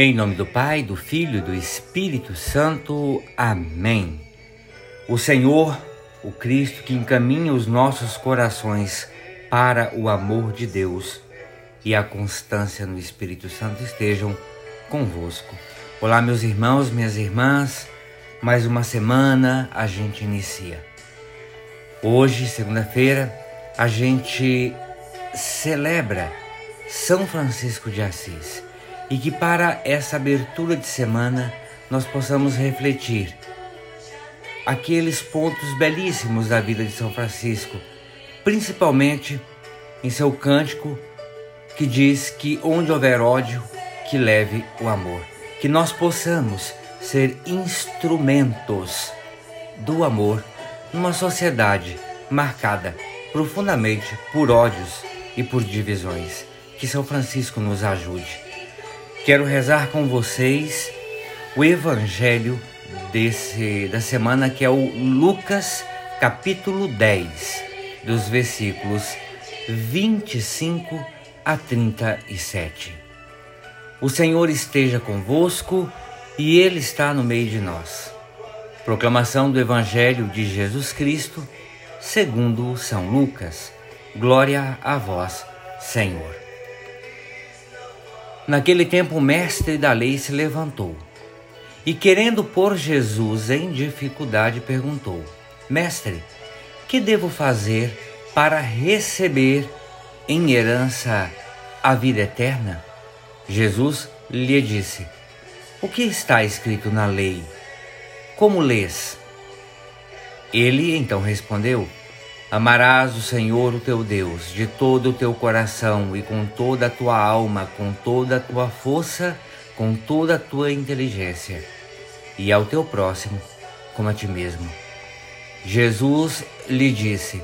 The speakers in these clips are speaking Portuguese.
Em nome do Pai, do Filho e do Espírito Santo. Amém. O Senhor, o Cristo que encaminha os nossos corações para o amor de Deus e a constância no Espírito Santo estejam convosco. Olá, meus irmãos, minhas irmãs. Mais uma semana a gente inicia. Hoje, segunda-feira, a gente celebra São Francisco de Assis e que para essa abertura de semana nós possamos refletir aqueles pontos belíssimos da vida de São Francisco, principalmente em seu cântico que diz que onde houver ódio, que leve o amor. Que nós possamos ser instrumentos do amor numa sociedade marcada profundamente por ódios e por divisões. Que São Francisco nos ajude. Quero rezar com vocês o evangelho desse da semana que é o Lucas capítulo 10, dos versículos 25 a 37. O Senhor esteja convosco e ele está no meio de nós. Proclamação do evangelho de Jesus Cristo, segundo São Lucas. Glória a vós, Senhor. Naquele tempo, o mestre da lei se levantou e, querendo pôr Jesus em dificuldade, perguntou: Mestre, que devo fazer para receber em herança a vida eterna? Jesus lhe disse: O que está escrito na lei? Como lês? Ele então respondeu: Amarás o Senhor, o teu Deus, de todo o teu coração e com toda a tua alma, com toda a tua força, com toda a tua inteligência, e ao teu próximo como a ti mesmo. Jesus lhe disse: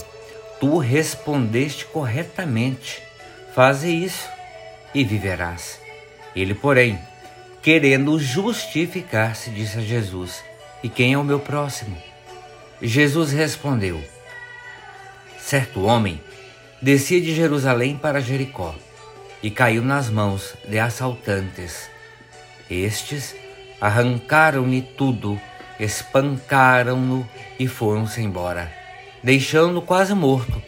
Tu respondeste corretamente, faze isso e viverás. Ele, porém, querendo justificar-se, disse a Jesus: E quem é o meu próximo? Jesus respondeu: certo homem descia de Jerusalém para Jericó e caiu nas mãos de assaltantes. Estes arrancaram-lhe tudo, espancaram-no e foram-se embora, deixando-o quase morto.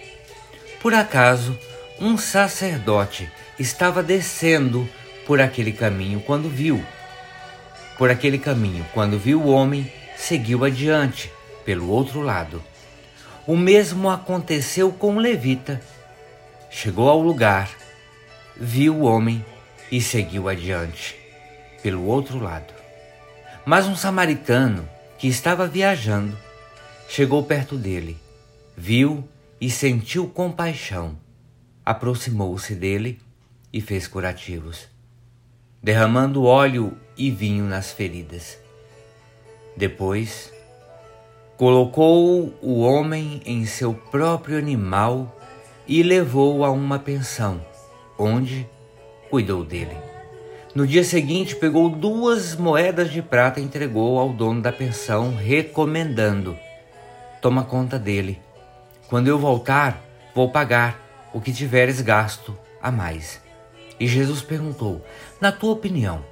Por acaso, um sacerdote estava descendo por aquele caminho quando viu. Por aquele caminho, quando viu o homem, seguiu adiante, pelo outro lado. O mesmo aconteceu com o levita. Chegou ao lugar, viu o homem e seguiu adiante, pelo outro lado. Mas um samaritano que estava viajando chegou perto dele, viu e sentiu compaixão. Aproximou-se dele e fez curativos, derramando óleo e vinho nas feridas. Depois, Colocou o homem em seu próprio animal e levou-o a uma pensão, onde cuidou dele. No dia seguinte, pegou duas moedas de prata e entregou ao dono da pensão, recomendando: Toma conta dele. Quando eu voltar, vou pagar o que tiveres gasto a mais. E Jesus perguntou: Na tua opinião,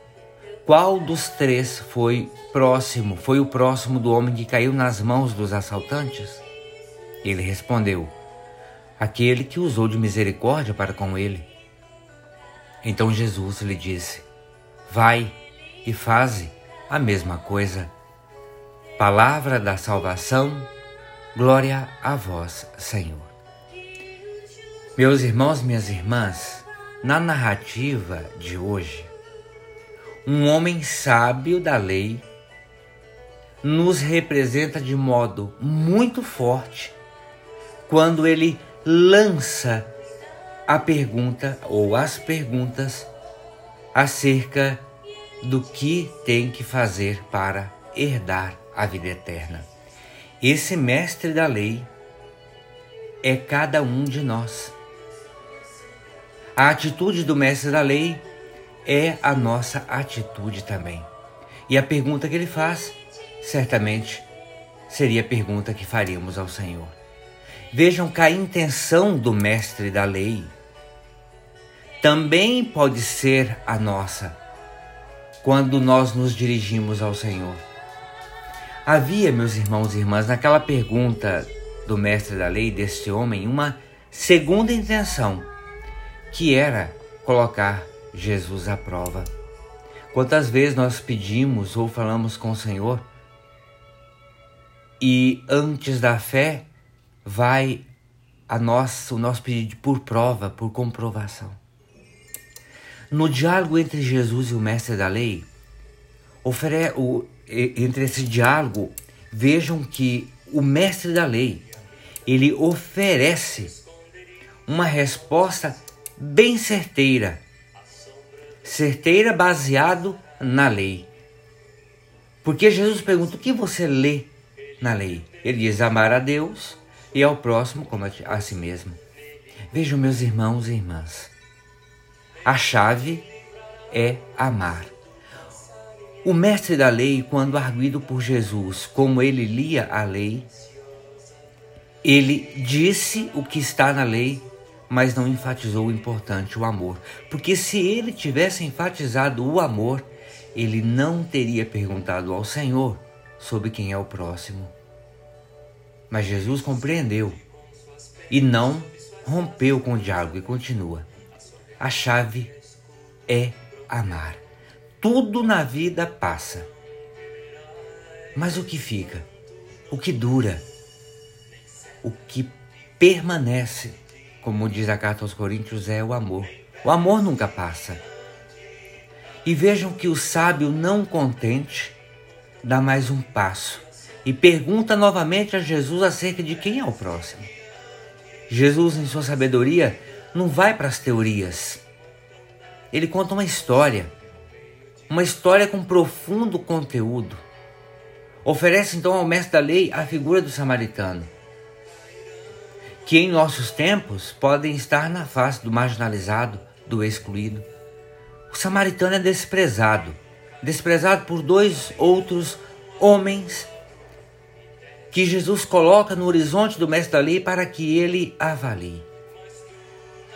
qual dos três foi próximo, foi o próximo do homem que caiu nas mãos dos assaltantes? Ele respondeu: Aquele que usou de misericórdia para com ele. Então Jesus lhe disse: Vai e faze a mesma coisa. Palavra da salvação, glória a vós, Senhor. Meus irmãos, minhas irmãs, na narrativa de hoje, um homem sábio da lei, nos representa de modo muito forte quando ele lança a pergunta ou as perguntas acerca do que tem que fazer para herdar a vida eterna. Esse mestre da lei é cada um de nós. A atitude do mestre da lei é a nossa atitude também. E a pergunta que ele faz, certamente, seria a pergunta que faríamos ao Senhor. Vejam que a intenção do mestre da lei também pode ser a nossa. quando nós nos dirigimos ao Senhor. Havia, meus irmãos e irmãs, naquela pergunta do mestre da lei, deste homem, uma segunda intenção, que era colocar Jesus à prova. Quantas vezes nós pedimos ou falamos com o Senhor e antes da fé vai a nossa, o nosso pedido por prova, por comprovação. No diálogo entre Jesus e o mestre da lei, ofere, o, entre esse diálogo, vejam que o mestre da lei, ele oferece uma resposta bem certeira. Certeira baseado na lei. Porque Jesus pergunta: o que você lê na lei? Ele diz: amar a Deus e ao próximo como a si mesmo. Vejam, meus irmãos e irmãs, a chave é amar. O mestre da lei, quando arguido por Jesus, como ele lia a lei, ele disse o que está na lei, mas não enfatizou o importante, o amor. Porque se ele tivesse enfatizado o amor, ele não teria perguntado ao Senhor sobre quem é o próximo. Mas Jesus compreendeu e não rompeu com o diálogo e continua. A chave é amar. Tudo na vida passa. Mas o que fica? O que dura? O que permanece, como diz a carta aos Coríntios, é o amor. O amor nunca passa. E vejam que o sábio, não contente, dá mais um passo e pergunta novamente a Jesus acerca de quem é o próximo. Jesus, em sua sabedoria, não vai para as teorias. Ele conta uma história uma história com profundo conteúdo. Oferece então ao mestre da lei a figura do samaritano, que em nossos tempos podem estar na face do marginalizado, do excluído. O samaritano é desprezado, desprezado por dois outros homens que Jesus coloca no horizonte do mestre da lei para que ele avalie.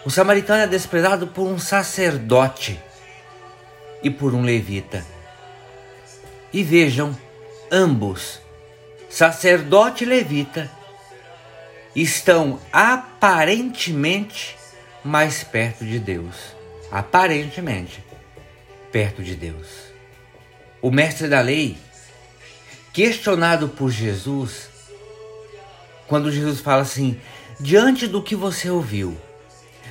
O samaritano é desprezado por um sacerdote e por um levita. E vejam, ambos, sacerdote e levita, estão aparentemente mais perto de Deus. Aparentemente perto de Deus. O mestre da lei, questionado por Jesus, quando Jesus fala assim: diante do que você ouviu,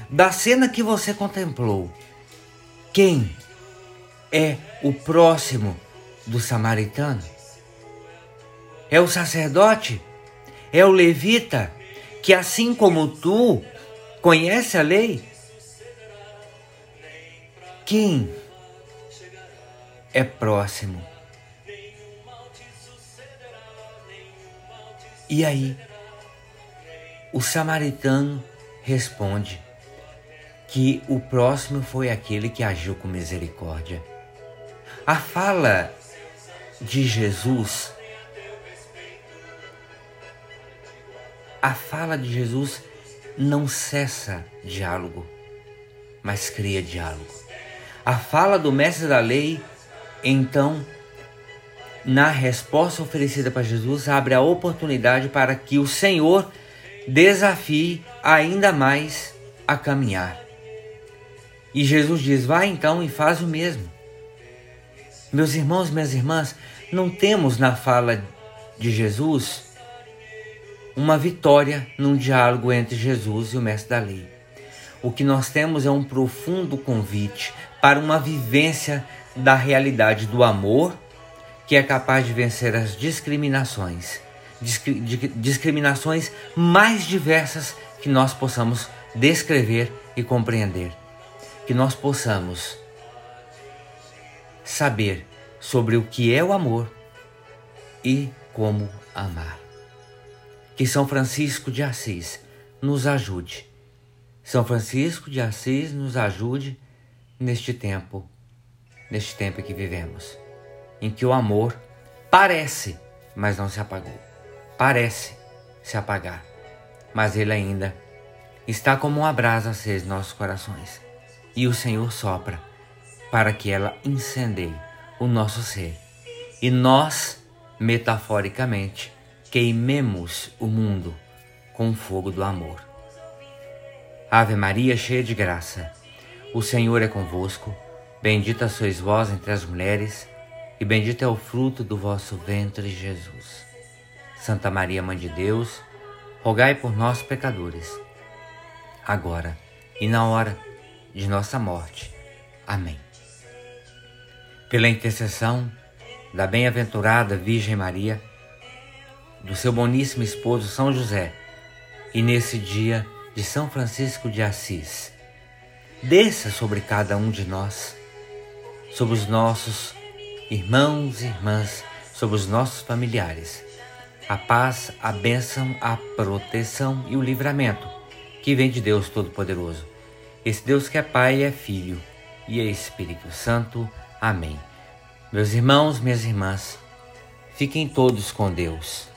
da cena que você contemplou, quem é o próximo do samaritano? É o sacerdote? É o levita que, assim como tu, conhece a lei? Quem é próximo? E aí, o samaritano responde que o próximo foi aquele que agiu com misericórdia. A fala de Jesus, a fala de Jesus não cessa diálogo, mas cria diálogo. A fala do mestre da lei, então, na resposta oferecida para Jesus, abre a oportunidade para que o Senhor desafie ainda mais a caminhar. E Jesus diz: Vai então e faz o mesmo. Meus irmãos, minhas irmãs, não temos na fala de Jesus uma vitória num diálogo entre Jesus e o mestre da lei. O que nós temos é um profundo convite para uma vivência da realidade do amor que é capaz de vencer as discriminações, discriminações mais diversas que nós possamos descrever e compreender. Que nós possamos saber sobre o que é o amor e como amar. Que São Francisco de Assis nos ajude. São Francisco de Assis nos ajude neste tempo, neste tempo que vivemos, em que o amor parece, mas não se apagou. Parece se apagar, mas ele ainda está como uma brasa acesa em nossos corações. E o Senhor sopra para que ela incendeie o nosso ser. E nós, metaforicamente, queimemos o mundo com o fogo do amor. Ave Maria, cheia de graça, o Senhor é convosco. Bendita sois vós entre as mulheres, e bendito é o fruto do vosso ventre, Jesus. Santa Maria, Mãe de Deus, rogai por nós, pecadores, agora e na hora de nossa morte. Amém. Pela intercessão da bem-aventurada Virgem Maria, do seu boníssimo esposo São José, e nesse dia de São Francisco de Assis, desça sobre cada um de nós, sobre os nossos irmãos e irmãs, sobre os nossos familiares, a paz, a bênção, a proteção e o livramento que vem de Deus Todo-Poderoso. Esse Deus que é Pai, é Filho e é Espírito Santo. Amém. Meus irmãos, minhas irmãs, fiquem todos com Deus.